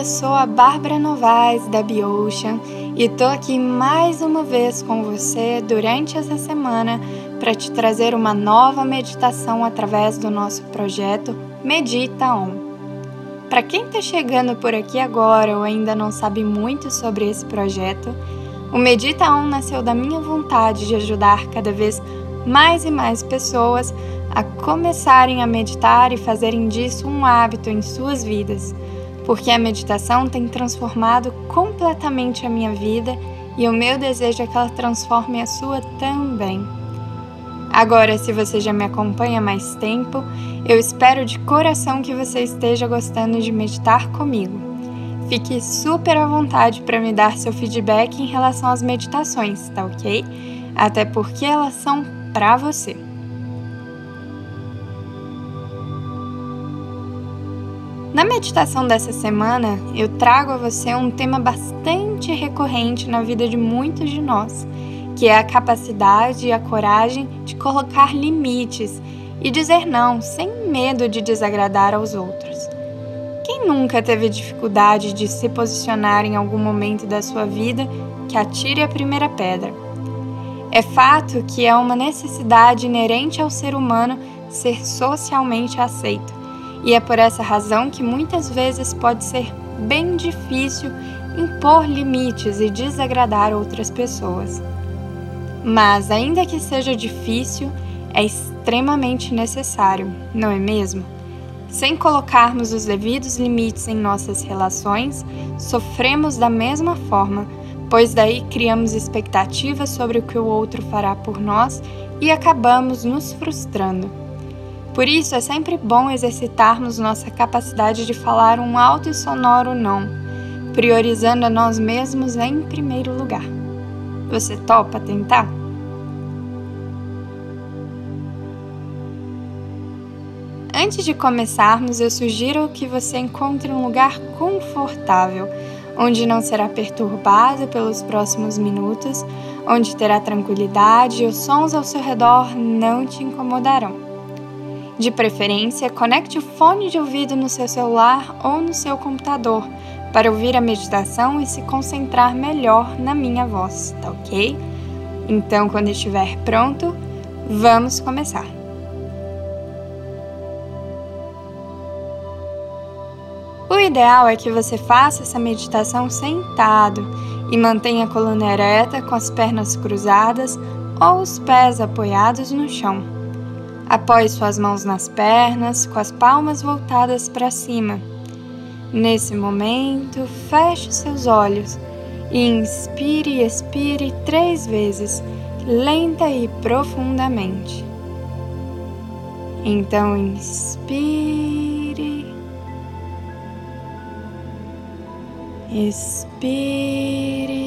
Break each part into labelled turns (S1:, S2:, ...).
S1: eu sou a Bárbara Novaes da Biocean e tô aqui mais uma vez com você durante essa semana para te trazer uma nova meditação através do nosso projeto Medita On. Para quem está chegando por aqui agora ou ainda não sabe muito sobre esse projeto, o Medita On nasceu da minha vontade de ajudar cada vez mais e mais pessoas a começarem a meditar e fazerem disso um hábito em suas vidas porque a meditação tem transformado completamente a minha vida e o meu desejo é que ela transforme a sua também. Agora, se você já me acompanha há mais tempo, eu espero de coração que você esteja gostando de meditar comigo. Fique super à vontade para me dar seu feedback em relação às meditações, tá ok? Até porque elas são para você. Na meditação dessa semana, eu trago a você um tema bastante recorrente na vida de muitos de nós, que é a capacidade e a coragem de colocar limites e dizer não sem medo de desagradar aos outros. Quem nunca teve dificuldade de se posicionar em algum momento da sua vida que atire a primeira pedra? É fato que é uma necessidade inerente ao ser humano ser socialmente aceito e é por essa razão que muitas vezes pode ser bem difícil impor limites e desagradar outras pessoas. Mas, ainda que seja difícil, é extremamente necessário, não é mesmo? Sem colocarmos os devidos limites em nossas relações, sofremos da mesma forma, pois daí criamos expectativas sobre o que o outro fará por nós e acabamos nos frustrando. Por isso, é sempre bom exercitarmos nossa capacidade de falar um alto e sonoro não, priorizando a nós mesmos em primeiro lugar. Você topa tentar? Antes de começarmos, eu sugiro que você encontre um lugar confortável, onde não será perturbado pelos próximos minutos, onde terá tranquilidade e os sons ao seu redor não te incomodarão. De preferência, conecte o fone de ouvido no seu celular ou no seu computador para ouvir a meditação e se concentrar melhor na minha voz, tá ok? Então, quando estiver pronto, vamos começar. O ideal é que você faça essa meditação sentado e mantenha a coluna ereta com as pernas cruzadas ou os pés apoiados no chão. Apoie suas mãos nas pernas, com as palmas voltadas para cima. Nesse momento, feche seus olhos e inspire e expire três vezes, lenta e profundamente. Então, inspire, expire,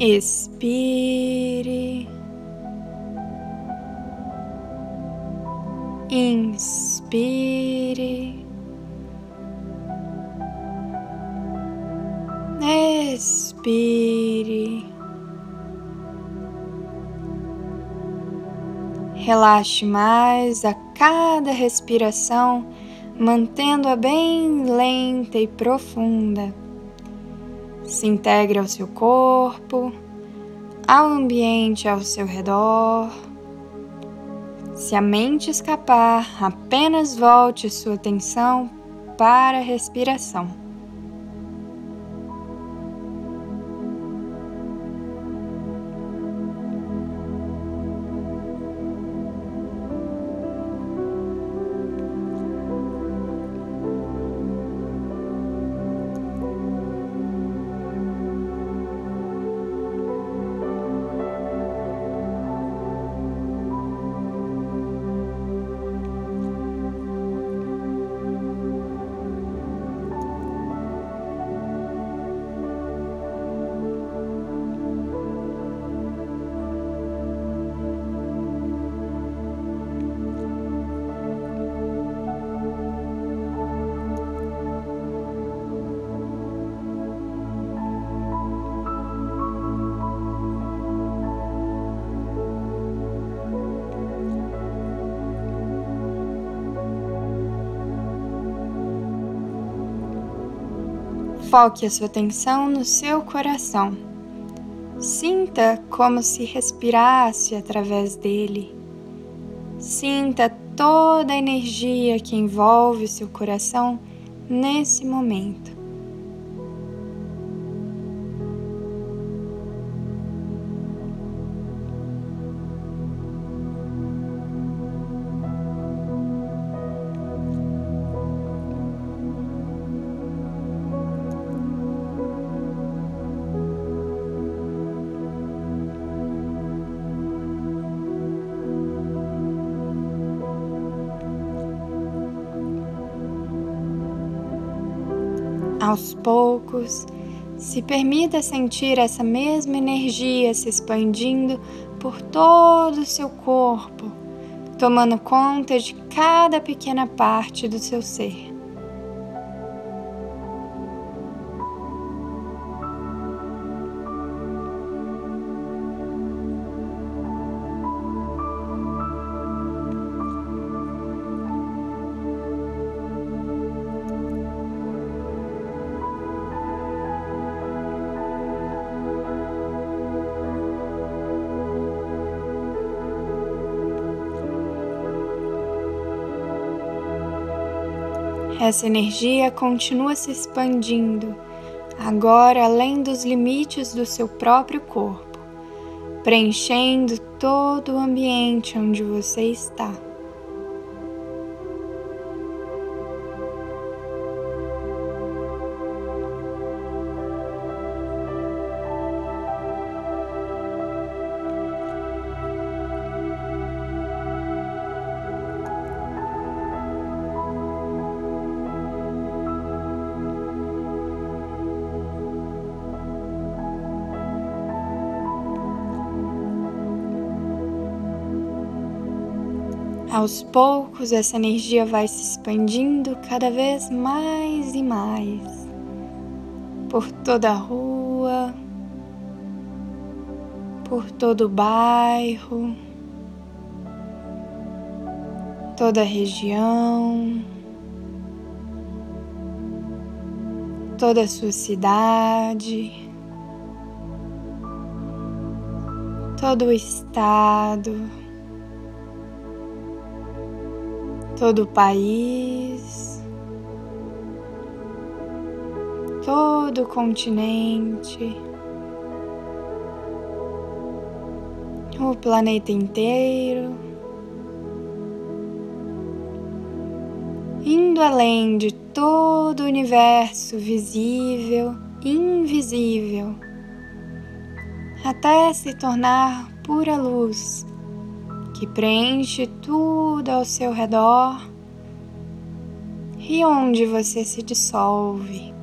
S1: expire, inspire, expire. Relaxe mais a cada respiração, mantendo-a bem lenta e profunda se integre ao seu corpo, ao ambiente ao seu redor. Se a mente escapar, apenas volte sua atenção para a respiração. Foque a sua atenção no seu coração. Sinta como se respirasse através dele. Sinta toda a energia que envolve seu coração nesse momento. Aos poucos, se permita sentir essa mesma energia se expandindo por todo o seu corpo, tomando conta de cada pequena parte do seu ser. Essa energia continua se expandindo, agora além dos limites do seu próprio corpo, preenchendo todo o ambiente onde você está. Aos poucos, essa energia vai se expandindo cada vez mais e mais por toda a rua, por todo o bairro, toda a região, toda a sua cidade, todo o estado. Todo o país, todo o continente, o planeta inteiro, indo além de todo o universo visível e invisível, até se tornar pura luz que preenche tudo ao seu redor e onde você se dissolve.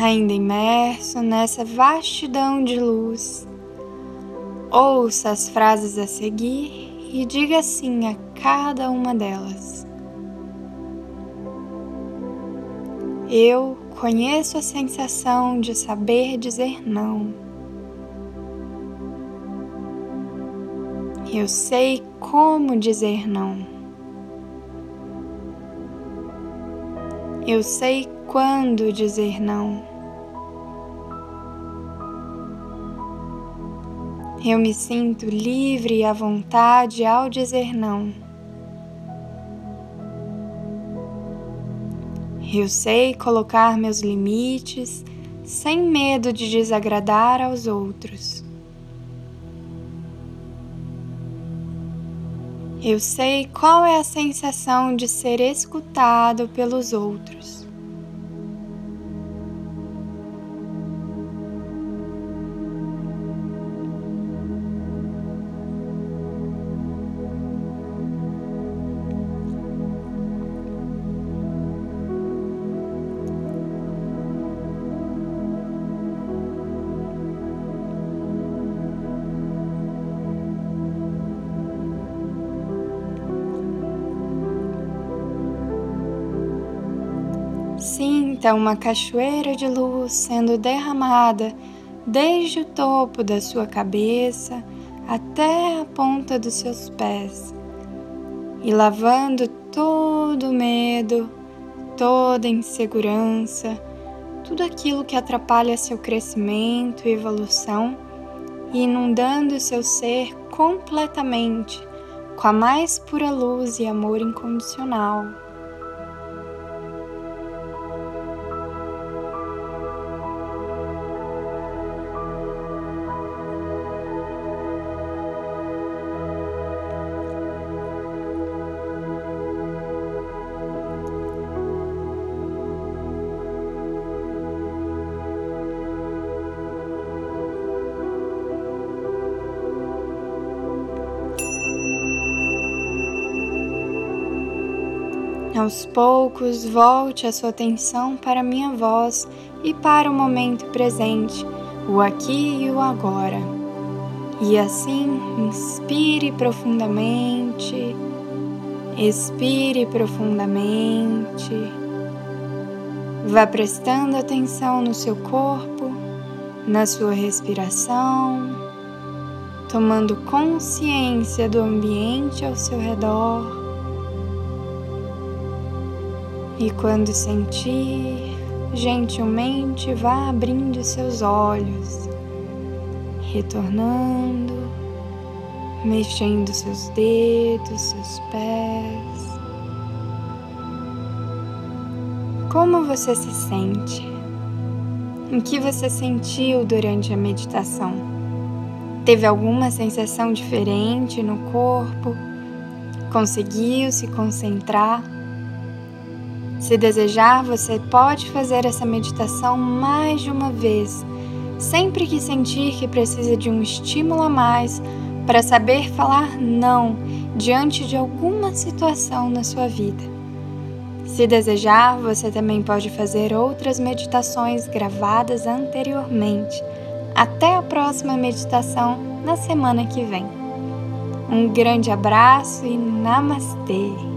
S1: Ainda imerso nessa vastidão de luz. Ouça as frases a seguir e diga sim a cada uma delas. Eu conheço a sensação de saber dizer não. Eu sei como dizer não. Eu sei quando dizer não. Eu me sinto livre e à vontade ao dizer não. Eu sei colocar meus limites sem medo de desagradar aos outros. Eu sei qual é a sensação de ser escutado pelos outros. Sinta uma cachoeira de luz sendo derramada desde o topo da sua cabeça até a ponta dos seus pés e lavando todo medo, toda insegurança, tudo aquilo que atrapalha seu crescimento e evolução e inundando seu ser completamente com a mais pura luz e amor incondicional. Aos poucos, volte a sua atenção para a minha voz e para o momento presente, o aqui e o agora. E assim, inspire profundamente, expire profundamente. Vá prestando atenção no seu corpo, na sua respiração, tomando consciência do ambiente ao seu redor e quando sentir, gentilmente vá abrindo seus olhos, retornando, mexendo seus dedos, seus pés. Como você se sente? O que você sentiu durante a meditação? Teve alguma sensação diferente no corpo? Conseguiu se concentrar? Se desejar, você pode fazer essa meditação mais de uma vez, sempre que sentir que precisa de um estímulo a mais para saber falar não diante de alguma situação na sua vida. Se desejar, você também pode fazer outras meditações gravadas anteriormente. Até a próxima meditação na semana que vem. Um grande abraço e namastê!